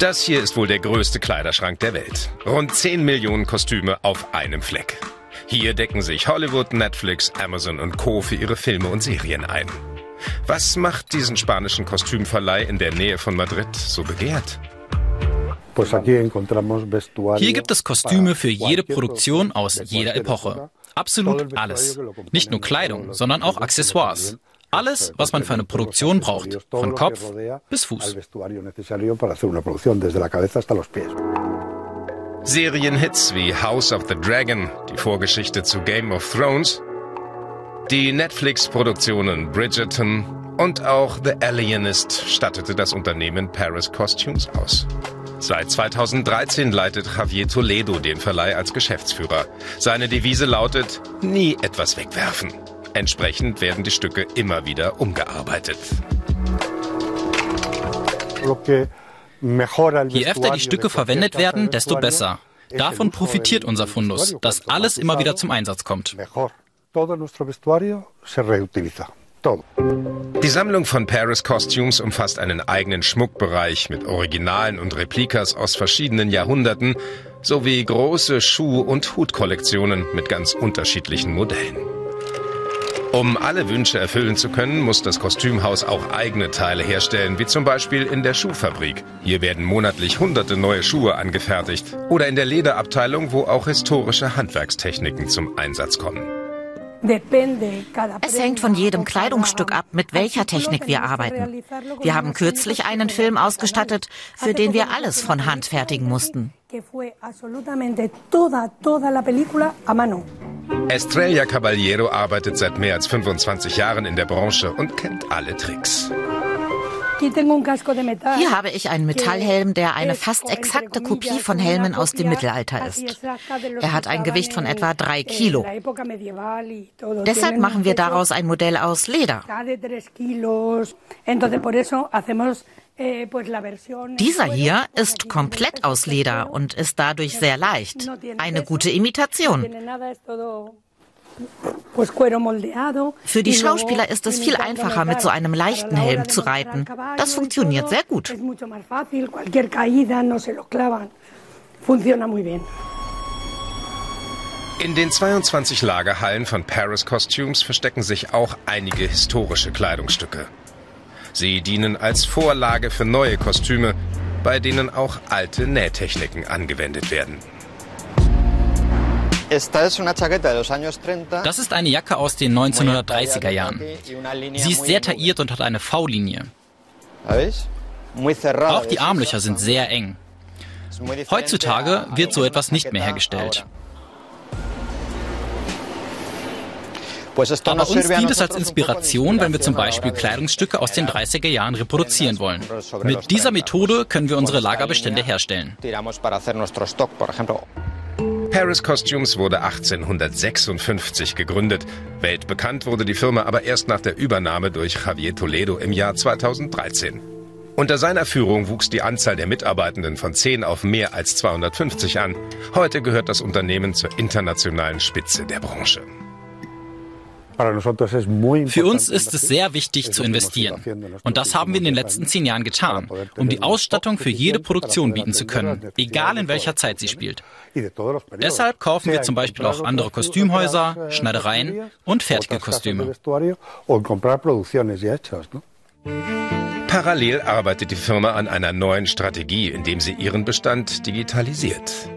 Das hier ist wohl der größte Kleiderschrank der Welt. Rund 10 Millionen Kostüme auf einem Fleck. Hier decken sich Hollywood, Netflix, Amazon und Co. für ihre Filme und Serien ein. Was macht diesen spanischen Kostümverleih in der Nähe von Madrid so begehrt? Hier gibt es Kostüme für jede Produktion aus jeder Epoche. Absolut alles. Nicht nur Kleidung, sondern auch Accessoires. Alles, was man für eine Produktion braucht, von Kopf bis Fuß. Serienhits wie House of the Dragon, die Vorgeschichte zu Game of Thrones, die Netflix-Produktionen Bridgerton und auch The Alienist stattete das Unternehmen Paris Costumes aus. Seit 2013 leitet Javier Toledo den Verleih als Geschäftsführer. Seine Devise lautet, nie etwas wegwerfen. Entsprechend werden die Stücke immer wieder umgearbeitet. Je öfter die Stücke verwendet werden, desto besser. Davon profitiert unser Fundus, dass alles immer wieder zum Einsatz kommt. Die Sammlung von Paris Costumes umfasst einen eigenen Schmuckbereich mit Originalen und Replikas aus verschiedenen Jahrhunderten sowie große Schuh- und Hutkollektionen mit ganz unterschiedlichen Modellen. Um alle Wünsche erfüllen zu können, muss das Kostümhaus auch eigene Teile herstellen, wie zum Beispiel in der Schuhfabrik. Hier werden monatlich hunderte neue Schuhe angefertigt. Oder in der Lederabteilung, wo auch historische Handwerkstechniken zum Einsatz kommen. Es hängt von jedem Kleidungsstück ab, mit welcher Technik wir arbeiten. Wir haben kürzlich einen Film ausgestattet, für den wir alles von Hand fertigen mussten. Estrella Caballero arbeitet seit mehr als 25 Jahren in der Branche und kennt alle Tricks. Hier habe ich einen Metallhelm, der eine fast exakte Kopie von Helmen aus dem Mittelalter ist. Er hat ein Gewicht von etwa drei Kilo. Deshalb machen wir daraus ein Modell aus Leder. Dieser hier ist komplett aus Leder und ist dadurch sehr leicht. Eine gute Imitation. Für die Schauspieler ist es viel einfacher, mit so einem leichten Helm zu reiten. Das funktioniert sehr gut. In den 22 Lagerhallen von Paris Costumes verstecken sich auch einige historische Kleidungsstücke. Sie dienen als Vorlage für neue Kostüme, bei denen auch alte Nähtechniken angewendet werden. Das ist eine Jacke aus den 1930er Jahren. Sie ist sehr tailliert und hat eine V-Linie. Auch die Armlöcher sind sehr eng. Heutzutage wird so etwas nicht mehr hergestellt. Aber uns dient es als Inspiration, wenn wir zum Beispiel Kleidungsstücke aus den 30er Jahren reproduzieren wollen. Mit dieser Methode können wir unsere Lagerbestände herstellen. Paris Costumes wurde 1856 gegründet. Weltbekannt wurde die Firma aber erst nach der Übernahme durch Javier Toledo im Jahr 2013. Unter seiner Führung wuchs die Anzahl der Mitarbeitenden von 10 auf mehr als 250 an. Heute gehört das Unternehmen zur internationalen Spitze der Branche. Für uns ist es sehr wichtig zu investieren. Und das haben wir in den letzten zehn Jahren getan, um die Ausstattung für jede Produktion bieten zu können, egal in welcher Zeit sie spielt. Deshalb kaufen wir zum Beispiel auch andere Kostümhäuser, Schneidereien und fertige Kostüme. Parallel arbeitet die Firma an einer neuen Strategie, indem sie ihren Bestand digitalisiert.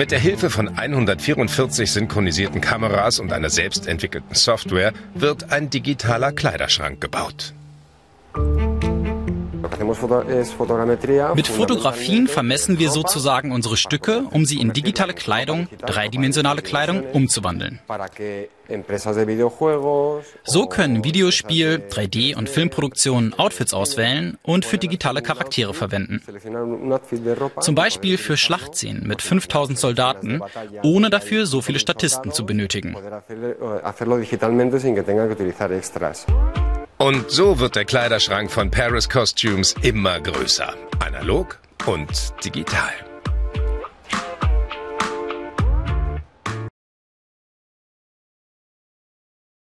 Mit der Hilfe von 144 synchronisierten Kameras und einer selbstentwickelten Software wird ein digitaler Kleiderschrank gebaut. Mit Fotografien vermessen wir sozusagen unsere Stücke, um sie in digitale Kleidung, dreidimensionale Kleidung umzuwandeln. So können Videospiel, 3D- und Filmproduktionen Outfits auswählen und für digitale Charaktere verwenden. Zum Beispiel für Schlachtszenen mit 5000 Soldaten, ohne dafür so viele Statisten zu benötigen. Und so wird der Kleiderschrank von Paris Costumes immer größer. Analog und digital.